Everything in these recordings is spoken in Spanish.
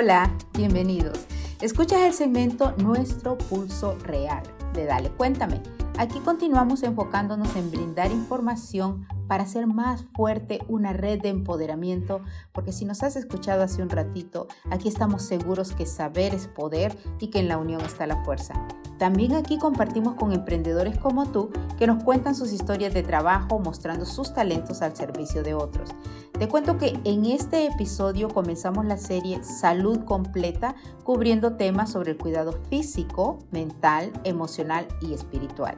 Hola, bienvenidos. Escuchas el segmento Nuestro Pulso Real de Dale, cuéntame. Aquí continuamos enfocándonos en brindar información para hacer más fuerte una red de empoderamiento, porque si nos has escuchado hace un ratito, aquí estamos seguros que saber es poder y que en la unión está la fuerza. También aquí compartimos con emprendedores como tú que nos cuentan sus historias de trabajo mostrando sus talentos al servicio de otros. Te cuento que en este episodio comenzamos la serie Salud Completa cubriendo temas sobre el cuidado físico, mental, emocional y espiritual.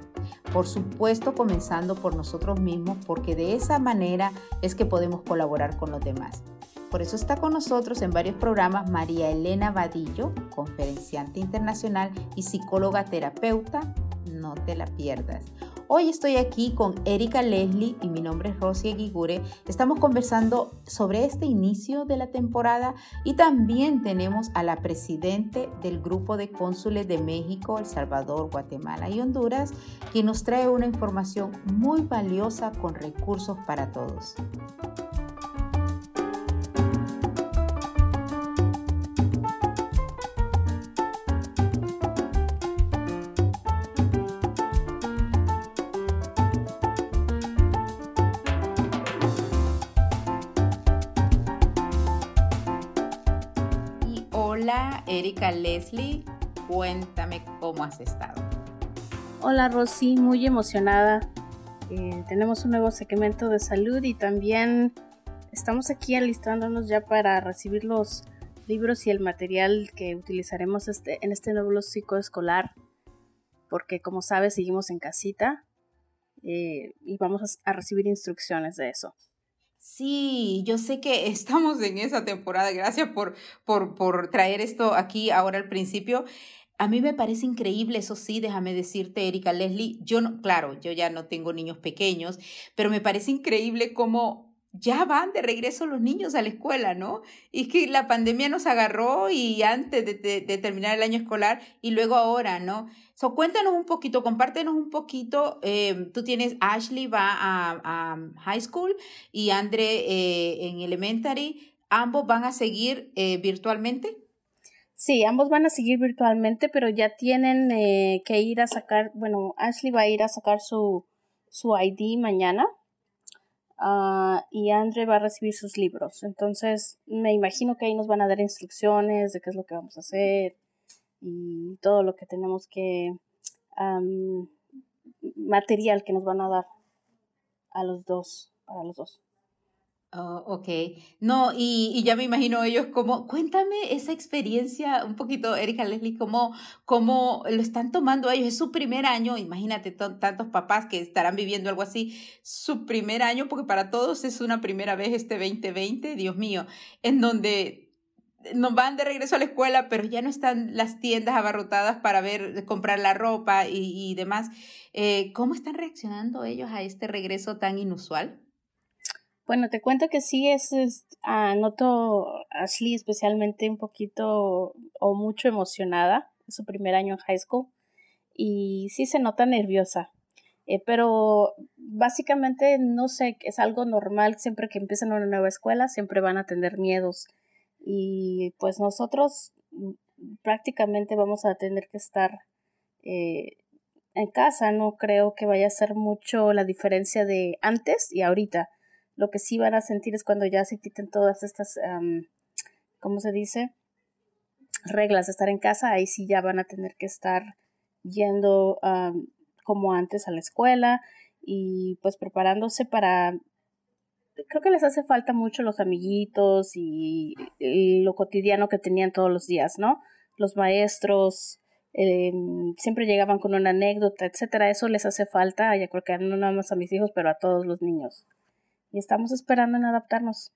Por supuesto comenzando por nosotros mismos porque de esa manera es que podemos colaborar con los demás. Por eso está con nosotros en varios programas María Elena Vadillo, conferenciante internacional y psicóloga terapeuta. No te la pierdas. Hoy estoy aquí con Erika Leslie y mi nombre es Rosy Aguigure. Estamos conversando sobre este inicio de la temporada y también tenemos a la presidente del grupo de cónsules de México, El Salvador, Guatemala y Honduras, quien nos trae una información muy valiosa con recursos para todos. Erika Leslie, cuéntame cómo has estado. Hola Rosy, muy emocionada. Eh, tenemos un nuevo segmento de salud y también estamos aquí alistándonos ya para recibir los libros y el material que utilizaremos este, en este nuevo escolar, porque como sabes seguimos en casita eh, y vamos a recibir instrucciones de eso. Sí, yo sé que estamos en esa temporada. Gracias por, por, por traer esto aquí ahora al principio. A mí me parece increíble, eso sí, déjame decirte, Erika Leslie, yo no, claro, yo ya no tengo niños pequeños, pero me parece increíble cómo ya van de regreso los niños a la escuela, ¿no? Y que la pandemia nos agarró y antes de, terminar el año escolar y luego ahora, ¿no? So, cuéntanos un poquito, compártenos un poquito. Eh, tú tienes, Ashley va a, high school y Andre eh, en elementary. ¿Ambos van a seguir eh, virtualmente? Sí, ambos van a seguir virtualmente, pero ya tienen que ir a sacar, bueno, Ashley va a ir a sacar su, su ID mañana Ah, y Andre va a recibir sus libros. Entonces, me imagino que ahí nos van a dar instrucciones de qué es lo que vamos a hacer y todo lo que tenemos que, material que nos van a dar a los dos, para los dos. Oh, ok. No, y, y, ya me imagino ellos como, cuéntame esa experiencia un poquito, Erika Leslie, cómo, cómo lo están tomando ellos. Es su primer año, imagínate tantos papás que estarán viviendo algo así, su primer año, porque para todos es una primera vez este 2020, Dios mío, en donde nos van de regreso a la escuela, pero ya no están las tiendas abarrotadas para ver, comprar la ropa y, y demás. Eh, ¿Cómo están reaccionando ellos a este regreso tan inusual? Bueno, te cuento que sí es, ah, noto a Ashley especialmente un poquito o mucho emocionada, es su primer año en high school y sí se nota nerviosa. Eh, pero básicamente no sé, es algo normal, siempre que empiezan una nueva escuela siempre van a tener miedos y pues nosotros mm, prácticamente vamos a tener que estar eh, en casa, no creo que vaya a ser mucho la diferencia de antes y ahorita lo que sí van a sentir es cuando ya se quiten todas estas, ¿cómo se dice? Reglas de estar en casa, ahí sí ya van a tener que estar yendo como antes a la escuela y pues preparándose para creo que les hace falta mucho los amiguitos y, lo cotidiano que tenían todos los días, ¿no? Los maestros em, siempre llegaban con una anécdota, etcétera. Eso les hace falta, ya creo que no nada más a mis hijos, pero a todos los niños y estamos esperando en adaptarnos.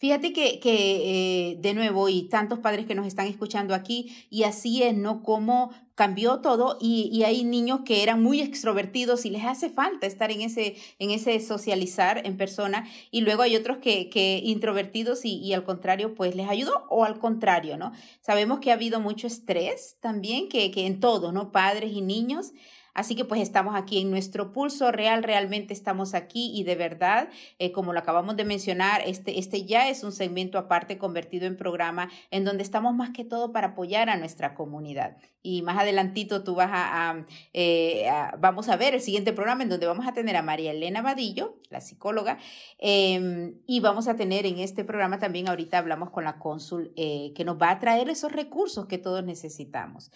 Fíjate que, que eh, de nuevo, y tantos padres que nos están escuchando aquí, y así es, ¿no? Cómo cambió todo y, y, hay niños que eran muy extrovertidos y les hace falta estar en ese, en ese socializar en persona, y luego hay otros que, que introvertidos y, y al contrario, pues les ayudó, o al contrario, ¿no? Sabemos que ha habido mucho estrés también, que, que en todos, ¿no? Padres y niños. Así que pues estamos aquí en nuestro pulso real, realmente estamos aquí y de verdad, eh, como lo acabamos de mencionar, este, este ya es un segmento aparte convertido en programa en donde estamos más que todo para apoyar a nuestra comunidad. Y más adelantito tú vas a, eh, vamos a ver el siguiente programa en donde vamos a tener a María Elena Vadillo, la psicóloga, em, y vamos a tener en este programa también, ahorita hablamos con la cónsul, eh, que nos va a traer esos recursos que todos necesitamos.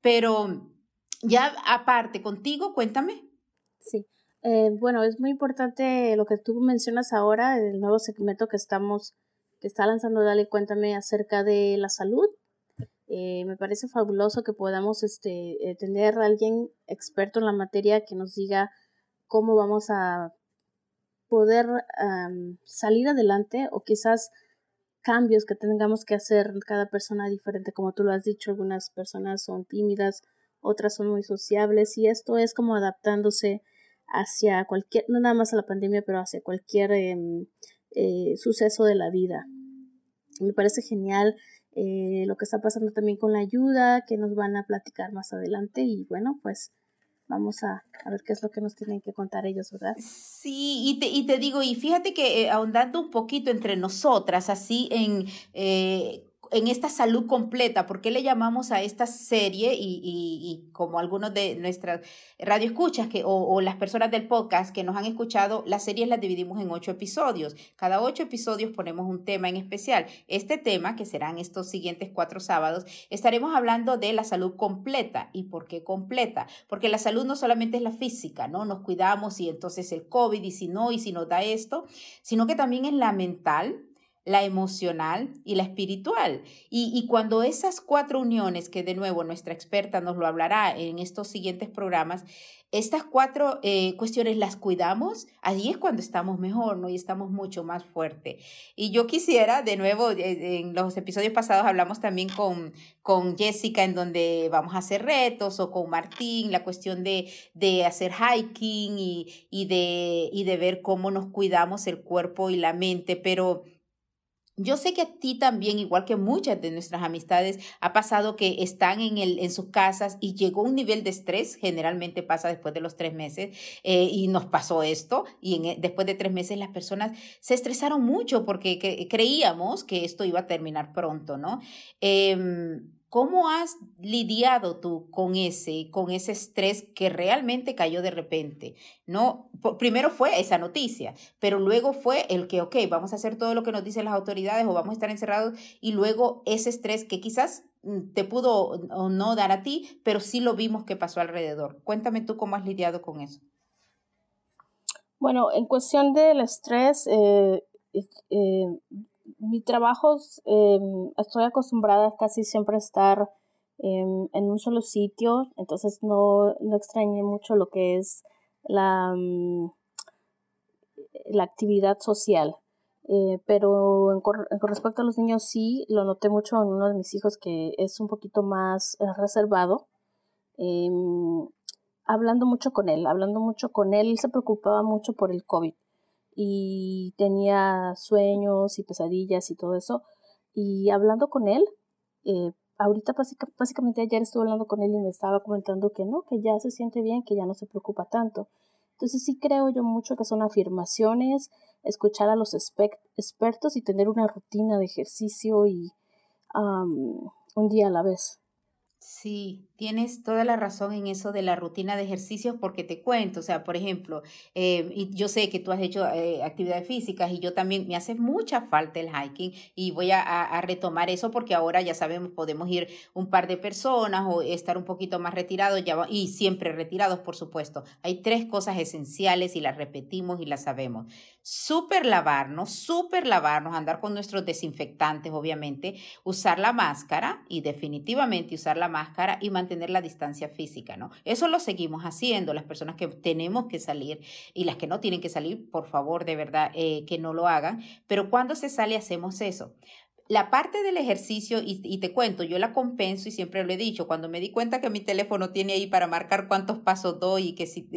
Pero ya aparte, contigo, cuéntame. Sí, eh, bueno, es muy importante lo que tú mencionas ahora, el nuevo segmento que estamos, que está lanzando Dale Cuéntame acerca de la salud. Eh, me parece fabuloso que podamos este, eh, tener a alguien experto en la materia que nos diga cómo vamos a poder salir adelante o quizás cambios que tengamos que hacer cada persona diferente, como tú lo has dicho, algunas personas son tímidas, otras son muy sociables y esto es como adaptándose hacia cualquier, no nada más a la pandemia, pero hacia cualquier em, eh, suceso de la vida. Me parece genial eh, lo que está pasando también con la ayuda, que nos van a platicar más adelante y bueno, pues vamos a, a, ver qué es lo que nos tienen que contar ellos, ¿verdad? Sí, y te, y te digo, y fíjate que eh, ahondando un poquito entre nosotras, así en en esta salud completa, ¿por qué le llamamos a esta serie y, y, como algunos de nuestras radioescuchas que, o, las personas del podcast que nos han escuchado, las series las dividimos en ocho episodios. Cada ocho episodios ponemos un tema en especial. Este tema, que serán estos siguientes cuatro sábados, estaremos hablando de la salud completa. ¿Y por qué completa? Porque la salud no solamente es la física, ¿no? Nos cuidamos y entonces el COVID y si no, y si nos da esto, sino que también es la mental, la emocional y la espiritual. Y, cuando esas cuatro uniones, que de nuevo nuestra experta nos lo hablará en estos siguientes programas, estas cuatro eh, cuestiones las cuidamos, allí es cuando estamos mejor, ¿no? Y estamos mucho más fuerte. Y yo quisiera, de nuevo, eh, en los episodios pasados hablamos también con, con Jessica, en donde vamos a hacer retos, o con Martín, la cuestión de, de hacer hiking y, y, de, y de ver cómo nos cuidamos el cuerpo y la mente, pero yo sé que a ti también, igual que muchas de nuestras amistades, ha pasado que están en, el, en sus casas y llegó un nivel de estrés, generalmente pasa después de los tres meses, eh, y nos pasó esto, y en, e, después de tres meses las personas se estresaron mucho porque creíamos que esto iba a terminar pronto, ¿no? Eh, ¿Cómo has lidiado tú con ese, con ese estrés que realmente cayó de repente? No, primero fue esa noticia, pero luego fue el que, ok, vamos a hacer todo lo que nos dicen las autoridades o vamos a estar encerrados y luego ese estrés que quizás mm, te pudo o no dar a ti, pero sí lo vimos que pasó alrededor. Cuéntame tú cómo has lidiado con eso. Bueno, en cuestión del estrés, eh, eh, mi trabajo, em, estoy acostumbrada casi siempre a estar en un solo sitio, entonces no, no extrañé mucho lo que es la, mm, la actividad social. Eh, pero con, respecto a los niños sí, lo noté mucho en uno de mis hijos que es un poquito más eh, reservado. Em, hablando mucho con él, hablando mucho con él, él se preocupaba mucho por el COVID y tenía sueños y pesadillas y todo eso. Y hablando con él, eh, ahorita básicamente ayer estuve hablando con él y me estaba comentando que no, que ya se siente bien, que ya no se preocupa tanto. Entonces sí creo yo mucho que son afirmaciones, escuchar a los expertos y tener una rutina de ejercicio y un día a la vez. Sí, tienes toda la razón en eso de la rutina de ejercicios porque te cuento, o sea, por ejemplo, eh, yo sé que tú has hecho eh, actividades físicas y yo también me hace mucha falta el hiking y voy a, retomar eso porque ahora ya sabemos, podemos ir un par de personas o estar un poquito más retirados y siempre retirados, por supuesto. Hay tres cosas esenciales y las repetimos y las sabemos. Súper lavarnos, lavarnos, andar con nuestros desinfectantes, obviamente, usar la máscara y definitivamente usar la máscara y mantener la distancia física, ¿no? Eso lo seguimos haciendo, las personas que tenemos que salir y las que no tienen que salir, por favor, de verdad, eh, que no lo hagan, pero cuando se sale hacemos eso la parte del ejercicio, y, te cuento, yo la compenso y siempre lo he dicho, cuando me di cuenta que mi teléfono tiene ahí para marcar cuántos pasos doy y que si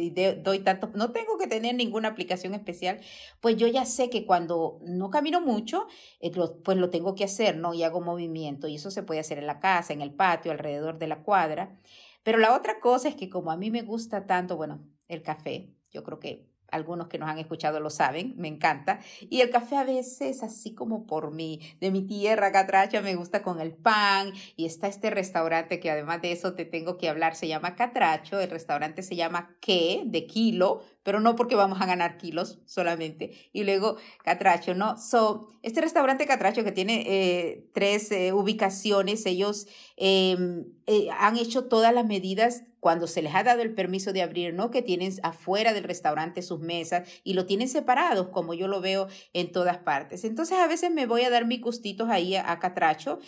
doy tantos, no tengo que tener ninguna aplicación especial, pues yo ya sé que cuando no camino mucho, eh, pues lo tengo que hacer, ¿no? Y hago movimiento, y eso se puede hacer en la casa, en el patio, alrededor de la cuadra. Pero la otra cosa es que como a mí me gusta tanto, bueno, el café, yo creo que algunos que nos han escuchado lo saben, me encanta. Y el café a veces, así como por mi, de mi tierra catracha, me gusta con el pan. Y está este restaurante que además de eso te tengo que hablar, se llama Catracho. El restaurante se llama ¿Qué? de kilo, pero no porque vamos a ganar kilos solamente. Y luego Catracho, ¿no? So, este restaurante Catracho que tiene eh, tres eh, ubicaciones, ellos em, eh, han hecho todas las medidas cuando se les ha dado el permiso de abrir, ¿no? Que tienen afuera del restaurante sus mesas y lo tienen separados, como yo lo veo en todas partes. Entonces a veces me voy a dar mis gustitos ahí a, Catracho,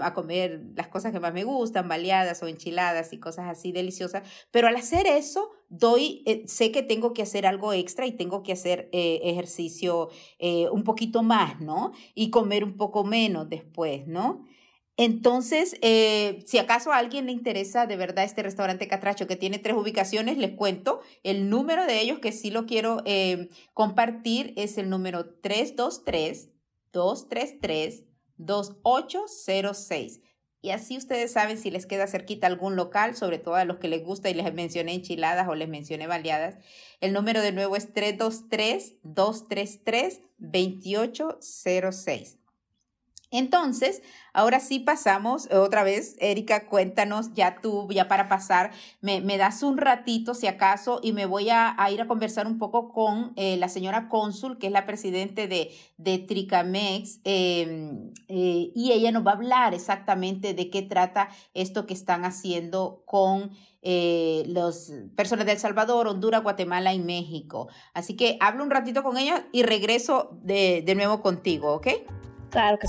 a comer las cosas que más me gustan, baleadas o enchiladas y cosas así deliciosas, pero al hacer eso, doy, eh, sé que tengo que hacer algo extra y tengo que hacer eh, ejercicio eh, un poquito más, ¿no? Y comer un poco menos después, ¿no? Entonces, si acaso a alguien le interesa de verdad este restaurante Catracho que tiene tres ubicaciones, les cuento el número de ellos que sí lo quiero compartir es el número 323 233 2806. Y así ustedes saben si les queda cerquita algún local, sobre todo a los que les gusta y les mencioné enchiladas o les mencioné baleadas. El número de nuevo es 323-233-2806. Entonces, ahora sí pasamos otra vez. Erika, cuéntanos ya tú, ya para pasar, me, das un ratito si acaso y me voy a, ir a conversar un poco con eh, la señora cónsul, que es la presidente de, de Tricamex, em, eh, y ella nos va a hablar exactamente de qué trata esto que están haciendo con eh, las personas de El Salvador, Honduras, Guatemala y México. Así que hablo un ratito con ella y regreso de, de nuevo contigo, ¿ok? Claro que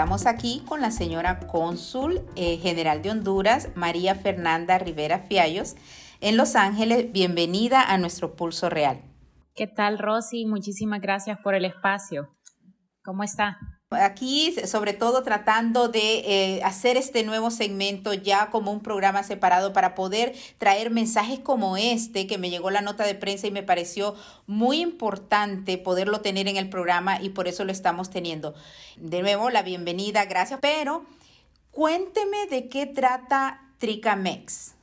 estamos aquí con la señora cónsul eh, general de Honduras, María Fernanda Rivera Fiallos, en Los Ángeles. Bienvenida a nuestro Pulso Real. ¿Qué tal, Rosy? Muchísimas gracias por el espacio. ¿Cómo está? Aquí, sobre todo, tratando de eh, hacer este nuevo segmento ya como un programa separado para poder traer mensajes como este, que me llegó la nota de prensa y me pareció muy importante poderlo tener en el programa y por eso lo estamos teniendo. De nuevo, la bienvenida, gracias. Pero cuénteme de qué trata Tricamex.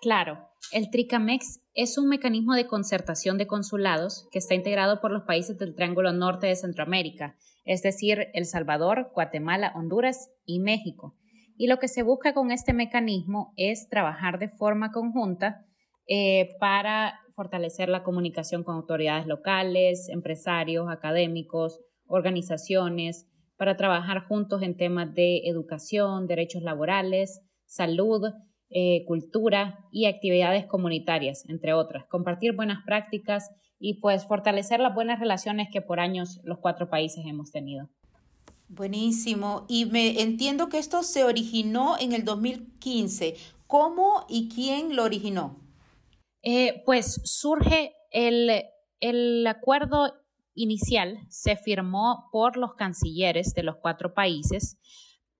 Claro, el Tricamex es un mecanismo de concertación de consulados que está integrado por los países del Triángulo Norte de Centroamérica es decir, El Salvador, Guatemala, Honduras y México. Y lo que se busca con este mecanismo es trabajar de forma conjunta eh, para fortalecer la comunicación con autoridades locales, empresarios, académicos, organizaciones, para trabajar juntos en temas de educación, derechos laborales, salud, eh, cultura y actividades comunitarias, entre otras. Compartir buenas prácticas y pues fortalecer las buenas relaciones que por años los cuatro países hemos tenido. Buenísimo. Y me entiendo que esto se originó en el 2015. ¿Cómo y quién lo originó? Eh, pues surge el, el acuerdo inicial, se firmó por los cancilleres de los cuatro países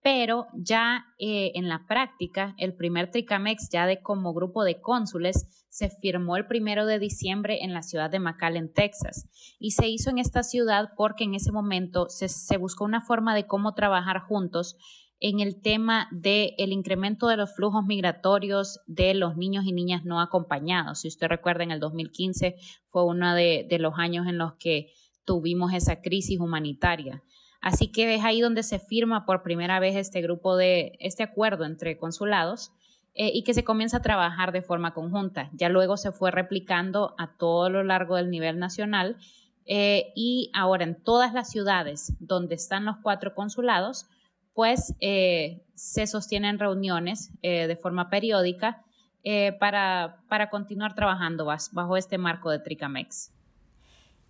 pero ya eh, en la práctica, el primer TRICAMEX ya de como grupo de cónsules se firmó el primero de diciembre en la ciudad de McAllen, Texas, y se hizo en esta ciudad porque en ese momento se, buscó una forma de cómo trabajar juntos en el tema del el incremento de los flujos migratorios de los niños y niñas no acompañados. Si usted recuerda, en el 2015 fue uno de los años en los que tuvimos esa crisis humanitaria. Así que es ahí donde se firma por primera vez este grupo de, este acuerdo entre consulados eh, y que se comienza a trabajar de forma conjunta. Ya luego se fue replicando a todo lo largo del nivel nacional eh, y ahora en todas las ciudades donde están los cuatro consulados, pues eh, se sostienen reuniones de forma periódica para, para continuar trabajando bajo este marco de Tricamex.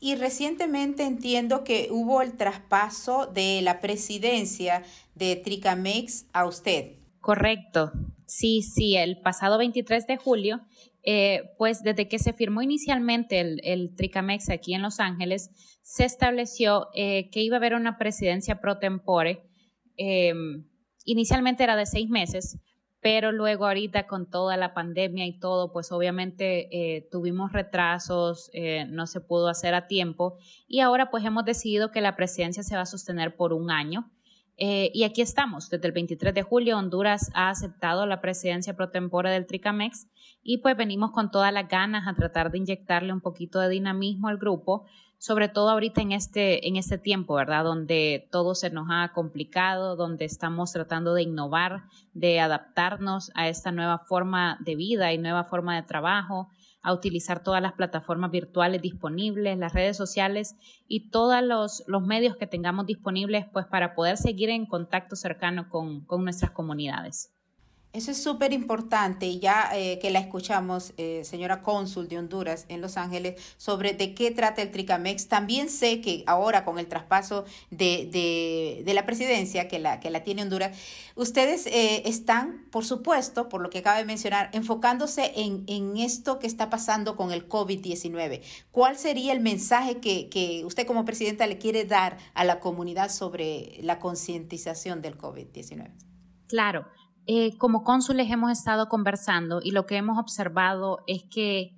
Y recientemente entiendo que hubo el traspaso de la presidencia de Tricamex a usted. Correcto. Sí, sí, el pasado 23 de julio eh, pues desde que se firmó inicialmente el, Tricamex aquí en Los Ángeles, se estableció eh, que iba a haber una presidencia pro tempore. Em, inicialmente era de seis meses, pero luego ahorita con toda la pandemia y todo, pues obviamente eh, tuvimos retrasos, no se pudo hacer a tiempo y ahora pues hemos decidido que la presidencia se va a sostener por un año. y aquí estamos, desde el 23 de julio Honduras ha aceptado la presidencia pro tempore del Tricamex y pues venimos con todas las ganas a tratar de inyectarle un poquito de dinamismo al grupo, sobre todo ahorita en este, en este tiempo, ¿verdad? Donde todo se nos ha complicado, donde estamos tratando de innovar, de adaptarnos a esta nueva forma de vida y nueva forma de trabajo, a utilizar todas las plataformas virtuales disponibles, las redes sociales y todos los, los medios que tengamos disponibles pues para poder seguir en contacto cercano con, con nuestras comunidades. Eso es súper importante, ya eh, que la escuchamos, eh, señora cónsul de Honduras en Los Ángeles, sobre de qué trata el Tricamex. También sé que ahora con el traspaso de, de, de la presidencia que la, que la tiene Honduras, ustedes eh, están, por supuesto, por lo que acaba de mencionar, enfocándose en, en esto que está pasando con el COVID-19. ¿Cuál sería el mensaje que, que usted como presidenta le quiere dar a la comunidad sobre la concientización del COVID-19? Claro. Eh, como cónsules hemos estado conversando y lo que hemos observado es que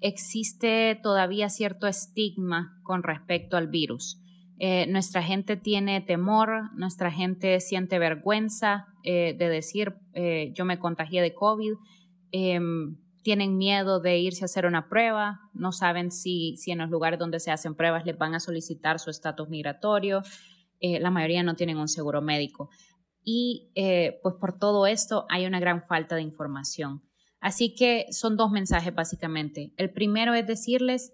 existe todavía cierto estigma con respecto al virus. Eh, nuestra gente tiene temor, nuestra gente siente vergüenza eh, de decir yo me contagié de COVID, em, tienen miedo de irse a hacer una prueba, no saben si, si en los lugares donde se hacen pruebas les van a solicitar su estatus migratorio, la mayoría no tienen un seguro médico y eh, pues por todo esto hay una gran falta de información. Así que son dos mensajes básicamente. El primero es decirles,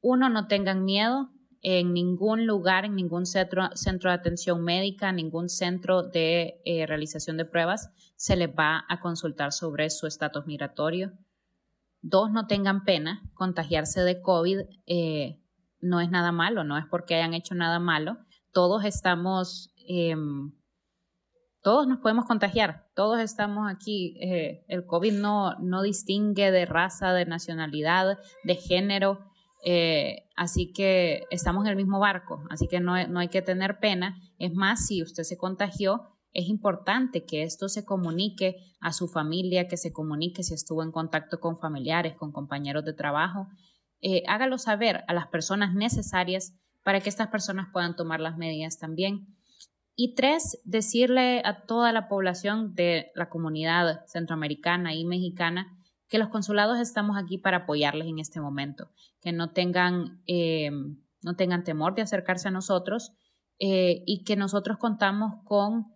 uno, no tengan miedo en ningún lugar, en ningún centro, centro de atención médica, ningún centro de eh, realización de pruebas, se les va a consultar sobre su estatus migratorio. Dos, no tengan pena. Contagiarse de COVID eh, no es nada malo, no es porque hayan hecho nada malo. Todos estamos em, todos nos podemos contagiar, todos estamos aquí. Eh, el COVID no, no distingue de raza, de nacionalidad, de género, eh, así que estamos en el mismo barco, así que no, no hay que tener pena. Es más, si usted se contagió, es importante que esto se comunique a su familia, que se comunique si estuvo en contacto con familiares, con compañeros de trabajo. Eh, hágalo saber a las personas necesarias para que estas personas puedan tomar las medidas también. Y tres, decirle a toda la población de la comunidad centroamericana y mexicana que los consulados estamos aquí para apoyarles en este momento, que no tengan, eh, no tengan temor de acercarse a nosotros eh, y que nosotros contamos con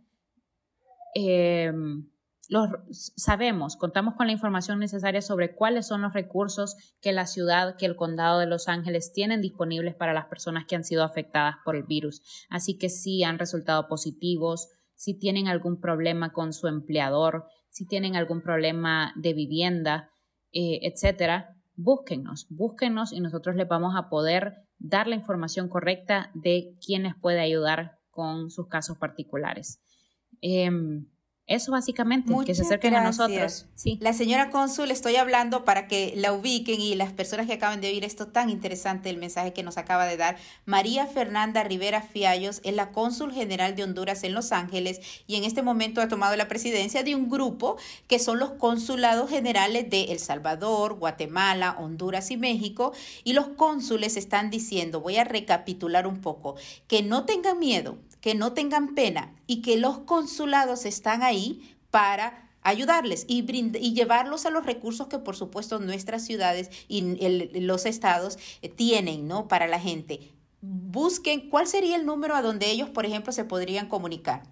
eh, los, sabemos, contamos con la información necesaria sobre cuáles son los recursos que la ciudad, que el condado de Los Ángeles tienen disponibles para las personas que han sido afectadas por el virus. Así que si han resultado positivos, si tienen algún problema con su empleador, si tienen algún problema de vivienda, eh, etcétera, búsquennos, búsquennos y nosotros les vamos a poder dar la información correcta de quién les puede ayudar con sus casos particulares. Em, eso básicamente, que se acerquen a nosotros. Sí. La señora cónsul, estoy hablando para que la ubiquen y las personas que acaban de oír esto tan interesante, el mensaje que nos acaba de dar. María Fernanda Rivera Fiallos es la cónsul general de Honduras en Los Ángeles y en este momento ha tomado la presidencia de un grupo que son los consulados generales de El Salvador, Guatemala, Honduras y México. Y los cónsules están diciendo, voy a recapitular un poco, que no tengan miedo, que no tengan pena y que los consulados están ahí para ayudarles y, y llevarlos a los recursos que por supuesto nuestras ciudades y los estados eh, tienen ¿no? para la gente. Busquen cuál sería el número a donde ellos, por ejemplo, se podrían comunicar.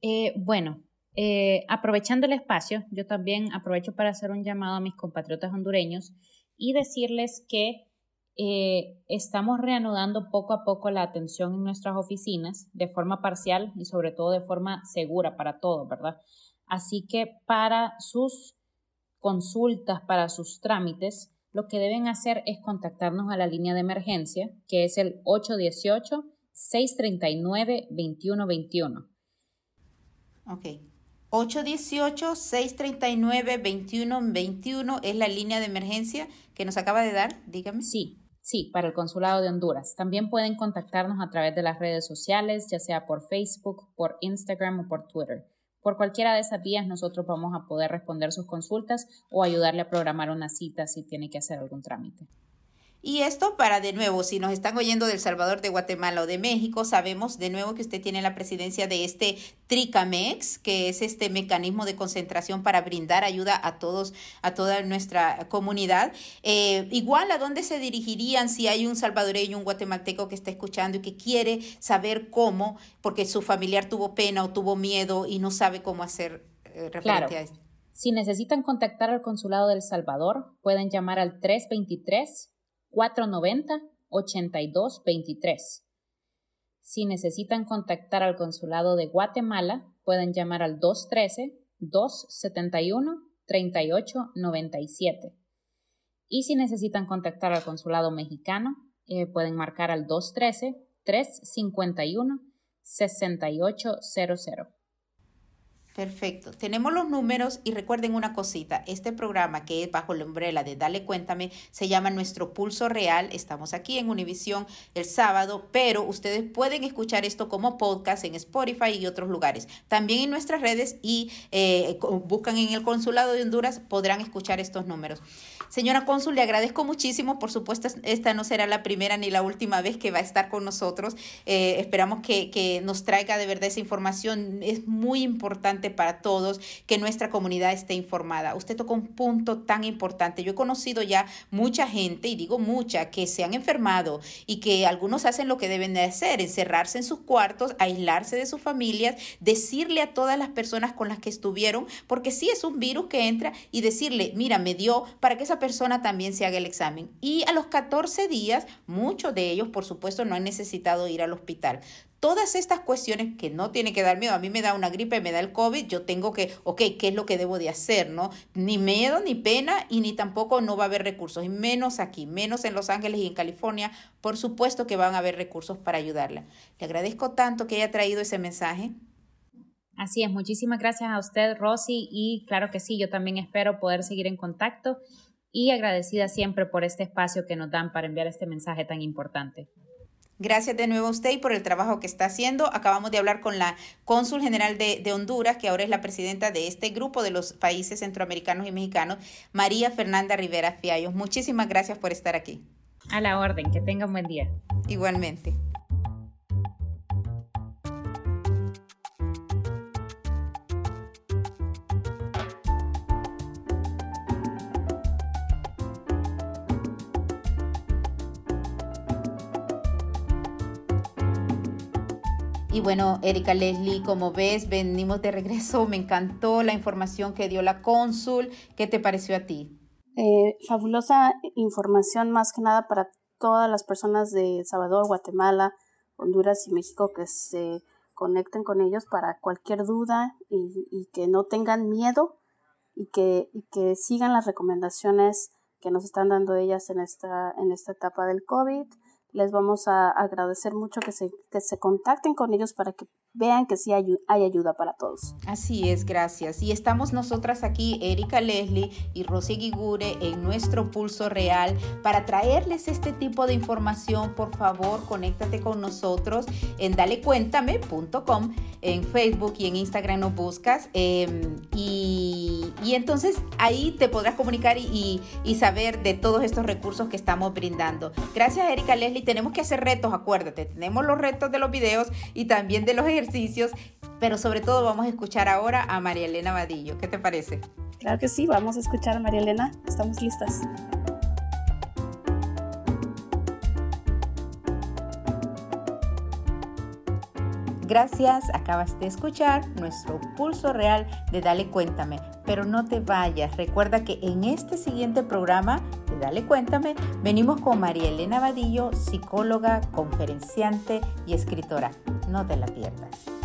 Eh, bueno, eh, aprovechando el espacio, yo también aprovecho para hacer un llamado a mis compatriotas hondureños y decirles que eh, estamos reanudando poco a poco la atención en nuestras oficinas de forma parcial y sobre todo de forma segura para todos, ¿verdad? Así que para sus consultas, para sus trámites, lo que deben hacer es contactarnos a la línea de emergencia, que es el 818-639-2121. Ok. 818-639-2121 es la línea de emergencia que nos acaba de dar, dígame. Sí, sí, para el Consulado de Honduras. También pueden contactarnos a través de las redes sociales, ya sea por Facebook, por Instagram o por Twitter. Por cualquiera de esas vías nosotros vamos a poder responder sus consultas o ayudarle a programar una cita si tiene que hacer algún trámite. Y esto para de nuevo, si nos están oyendo del Salvador, de Guatemala o de México, sabemos de nuevo que usted tiene la presidencia de este TRICAMEX, que es este mecanismo de concentración para brindar ayuda a todos, a toda nuestra comunidad. Eh, igual, ¿a dónde se dirigirían si hay un salvadoreño, un guatemalteco que está escuchando y que quiere saber cómo, porque su familiar tuvo pena o tuvo miedo y no sabe cómo hacer eh, referente a esto? Si necesitan contactar al Consulado del Salvador, pueden llamar al 323 490-8223. Si necesitan contactar al Consulado de Guatemala, pueden llamar al 213-271-3897. Y si necesitan contactar al Consulado Mexicano, eh, pueden marcar al 213-351-6800. Perfecto. Tenemos los números y recuerden una cosita, este programa que es bajo la umbrella de Dale Cuéntame se llama Nuestro Pulso Real. Estamos aquí en Univisión el sábado, pero ustedes pueden escuchar esto como podcast en Spotify y otros lugares. También en nuestras redes y eh, buscan en el Consulado de Honduras, podrán escuchar estos números. Señora Cónsul, le agradezco muchísimo. Por supuesto, esta no será la primera ni la última vez que va a estar con nosotros. Eh, esperamos que, que nos traiga de verdad esa información. Es muy importante para todos que nuestra comunidad esté informada. Usted tocó un punto tan importante. Yo he conocido ya mucha gente, y digo mucha, que se han enfermado y que algunos hacen lo que deben de hacer, encerrarse en sus cuartos, aislarse de sus familias, decirle a todas las personas con las que estuvieron, porque sí es un virus que entra y decirle, mira, me dio para que esa persona también se haga el examen. Y a los 14 días, muchos de ellos, por supuesto, no han necesitado ir al hospital. Todas estas cuestiones que no tiene que dar miedo, a mí me da una gripe, me da el COVID, yo tengo que, ok, ¿qué es lo que debo de hacer? ¿No? Ni miedo, ni pena, y ni tampoco no va a haber recursos, y menos aquí, menos en Los Ángeles y en California, por supuesto que van a haber recursos para ayudarla. Le agradezco tanto que haya traído ese mensaje. Así es, muchísimas gracias a usted, Rosy, y claro que sí, yo también espero poder seguir en contacto y agradecida siempre por este espacio que nos dan para enviar este mensaje tan importante. Gracias de nuevo a usted y por el trabajo que está haciendo. Acabamos de hablar con la cónsul general de, de, Honduras, que ahora es la presidenta de este grupo de los países centroamericanos y mexicanos, María Fernanda Rivera Fiallos. Muchísimas gracias por estar aquí. A la orden, que tenga un buen día. Igualmente. Bueno, Erika Leslie, como ves, venimos de regreso. Me encantó la información que dio la cónsul. ¿Qué te pareció a ti? Eh, fabulosa información más que nada para todas las personas de Salvador, Guatemala, Honduras y México que se conecten con ellos para cualquier duda y, y que no tengan miedo y que, y que sigan las recomendaciones que nos están dando ellas en esta, en esta etapa del COVID les vamos a agradecer mucho que se, que se contacten con ellos para que vean que sí hay, ayuda para todos. Así es, gracias. Y estamos nosotras aquí, Erika Leslie y Rosy Guigure, en nuestro pulso real para traerles este tipo de información. Por favor, conéctate con nosotros en dalecuéntame.com, en Facebook y en Instagram nos buscas. Eh, y, y, entonces ahí te podrás comunicar y, y saber de todos estos recursos que estamos brindando. Gracias, Erika Leslie tenemos que hacer retos, acuérdate, tenemos los retos de los videos y también de los ejercicios, pero sobre todo vamos a escuchar ahora a María Elena Vadillo. ¿Qué te parece? Claro que sí, vamos a escuchar a María Elena, estamos listas. Gracias, acabas de escuchar nuestro pulso real de Dale Cuéntame, pero no te vayas, recuerda que en este siguiente programa de Dale Cuéntame venimos con María Elena Vadillo, psicóloga, conferenciante y escritora. No te la pierdas.